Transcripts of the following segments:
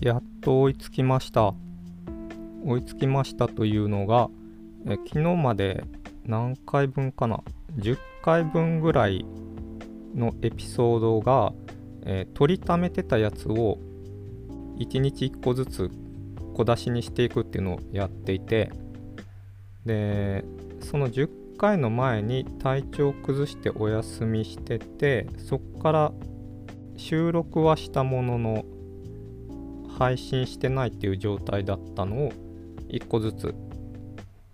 やっと追いつきました。追いつきましたというのが、え昨日まで何回分かな ?10 回分ぐらいのエピソードが、えー取りためてたやつを1日1個ずつ小出しにしていくっていうのをやっていて、で、その10回の前に体調を崩してお休みしてて、そっから収録はしたものの配信してないっていう状態だったのを1個ずつ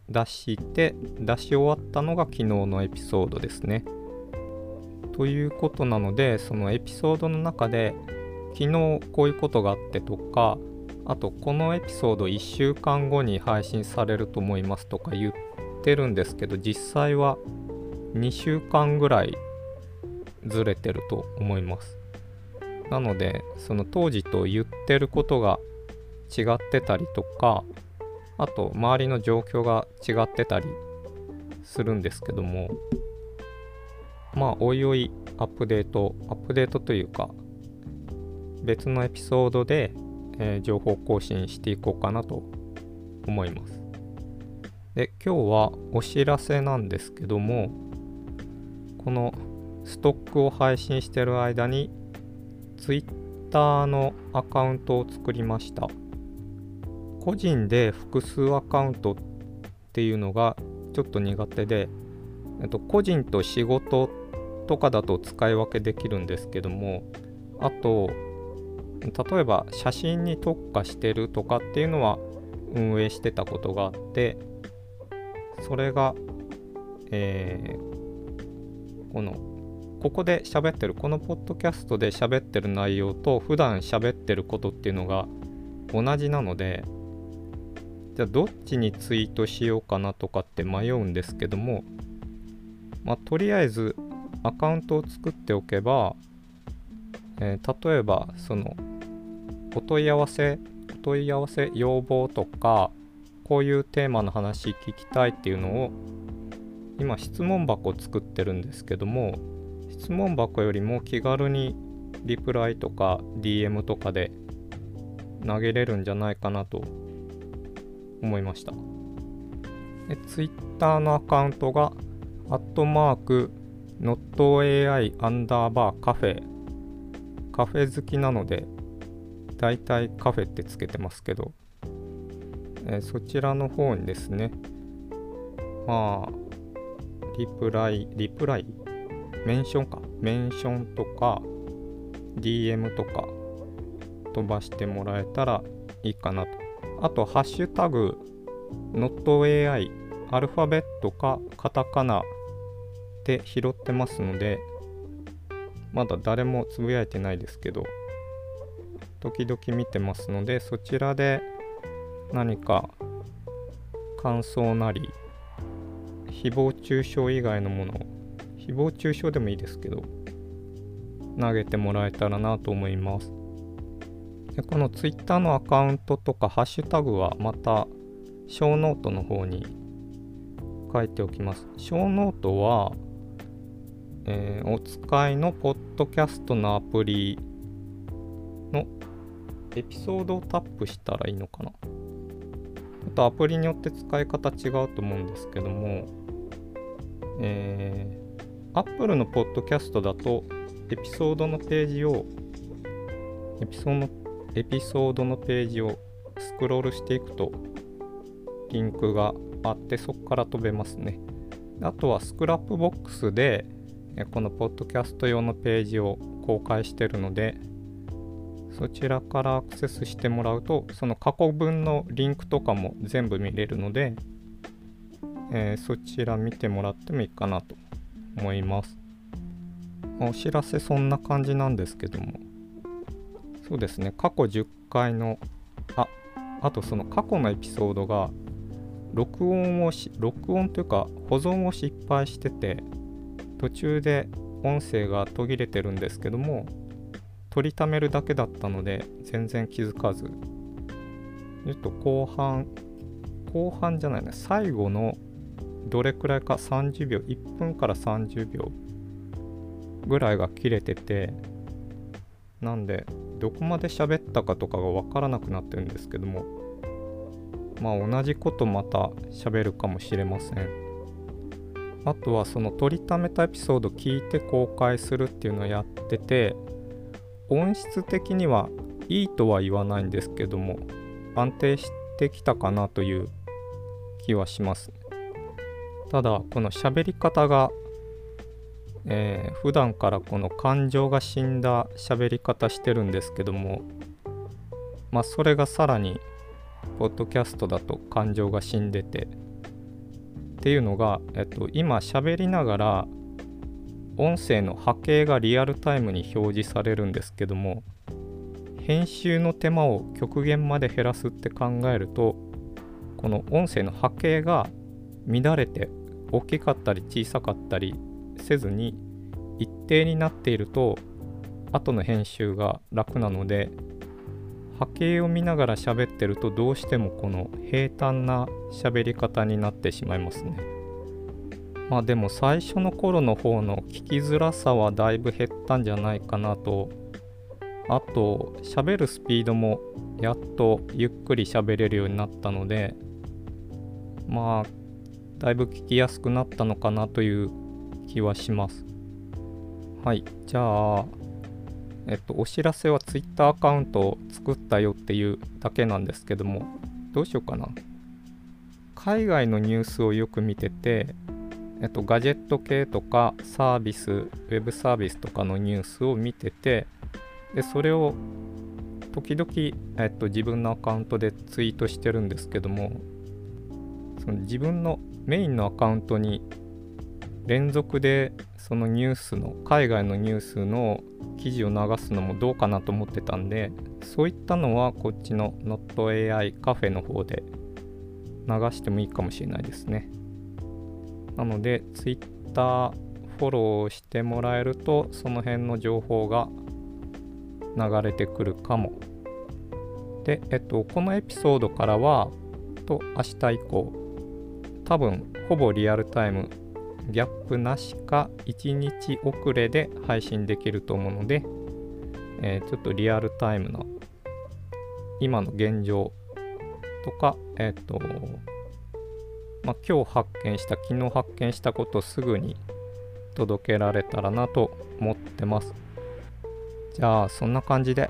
出して出し終わったのが昨日のエピソードですね。ということなのでそのエピソードの中で昨日こういうことがあってとかあとこのエピソード1週間後に配信されると思いますとか言ってるんですけど実際は2週間ぐらいずれてると思います。なのでその当時と言ってることが違ってたりとかあと周りの状況が違ってたりするんですけどもまあおいおいアップデートアップデートというか別のエピソードで、えー情報更新していこうかなと思います。で今日はお知らせなんですけどもこのストックを配信してる間に Twitter のアカウントを作りました。個人で複数アカウントっていうのがちょっと苦手で、えっと、個人と仕事とかだと使い分けできるんですけどもあと例えば写真に特化してるとかっていうのは運営してたことがあってそれが、えーこのここで喋ってるこのポッドキャストで喋ってる内容と普段喋ってることっていうのが同じなのでじゃあどっちにツイートしようかなとかって迷うんですけどもまあとりあえずアカウントを作っておけば、えー例えばそのお問い合わせお問い合わせ要望とかこういうテーマの話聞きたいっていうのを今質問箱を作ってるんですけども質問箱よりも気軽にリプライとか DM とかで投げれるんじゃないかなと思いました。で Twitter のアカウントがアットマーク notai アンダーバーカフェ。カフェ好きなのでだいたいカフェってつけてますけど、えーそちらの方にですねまあリプライリプライ？メンションか。メンションとか DM とか飛ばしてもらえたらいいかなと。あとハッシュタグ notai アルファベットかカタカナで拾ってますのでまだ誰もつぶやいてないですけど時々見てますのでそちらで何か感想なり誹謗中傷以外のもの誹謗中傷でもいいですけど投げてもらえたらなと思います。でこの Twitter のアカウントとかハッシュタグはまたショーノートの方に書いておきます。ショーノートは、えーお使いのポッドキャストのアプリのエピソードをタップしたらいいのかな。ちょっとアプリによって使い方違うと思うんですけども、えー、Apple のポッドキャストだとエピソードのページをエピソードエピソードのページをスクロールしていくとリンクがあってそこから飛べますね。あとは Scrapbox でこのポッドキャスト用のページを公開してるのでそちらからアクセスしてもらうとその過去分のリンクとかも全部見れるので、えーそちら見てもらってもいいかなと思います。お知らせそんな感じなんですけども。そうですね。過去10回のああとその過去のエピソードが録音をし録音というか保存を失敗してて途中で音声が途切れてるんですけども取りためるだけだったので全然気づかず。ちょっと後半後半じゃないね。最後のどれくらいか？30秒1分から30秒ぐらいが切れててなんでどこまで喋ったかとかが分からなくなってるんですけどもまあ同じことまた喋るかもしれません。あとはその取りためたエピソード聞いて公開するっていうのをやってて音質的にはいいとは言わないんですけども安定してきたかなという気はします。ただこの喋り方が、えー、普段からこの感情が死んだ喋り方してるんですけどもまあそれがさらにポッドキャストだと感情が死んでてっていうのが、えっと、今喋りながら音声の波形がリアルタイムに表示されるんですけども編集の手間を極限まで減らすって考えるとこの音声の波形が乱れて大きかったり小さかったりせずに一定になっていると後の編集が楽なので波形を見ながら喋ってるとどうしてもこの平坦な喋り方になってしまいますね。まあでも最初の頃の方の聞きづらさはだいぶ減ったんじゃないかなと。あと喋るスピードもやっとゆっくり喋れるようになったのでまあだいぶ聞きやすくなったのかなという気はします。はい、じゃあえっと、お知らせは Twitter アカウントを作ったよっていうだけなんですけども、どうしようかな。海外のニュースをよく見てて、えっと、ガジェット系とかサービス、ウェブサービスとかのニュースを見てて、で、それを時々、えっと、自分のアカウントでツイートしてるんですけども、その自分のメインのアカウントに連続でそのニュースの海外のニュースの記事を流すのもどうかなと思ってたんでそういったのはこっちの NotAI カフェの方で流してもいいかもしれないですね。なので Twitter フォローしてもらえるとその辺の情報が流れてくるかも。でえっとこのエピソードからはと明日以降多分ほぼリアルタイムギャップなしか1日遅れで配信できると思うので、えー、ちょっとリアルタイムの今の現状とか、えっ、ー、と、まあ、今日発見した、昨日発見したことすぐに届けられたらなと思ってます。じゃあ、そんな感じで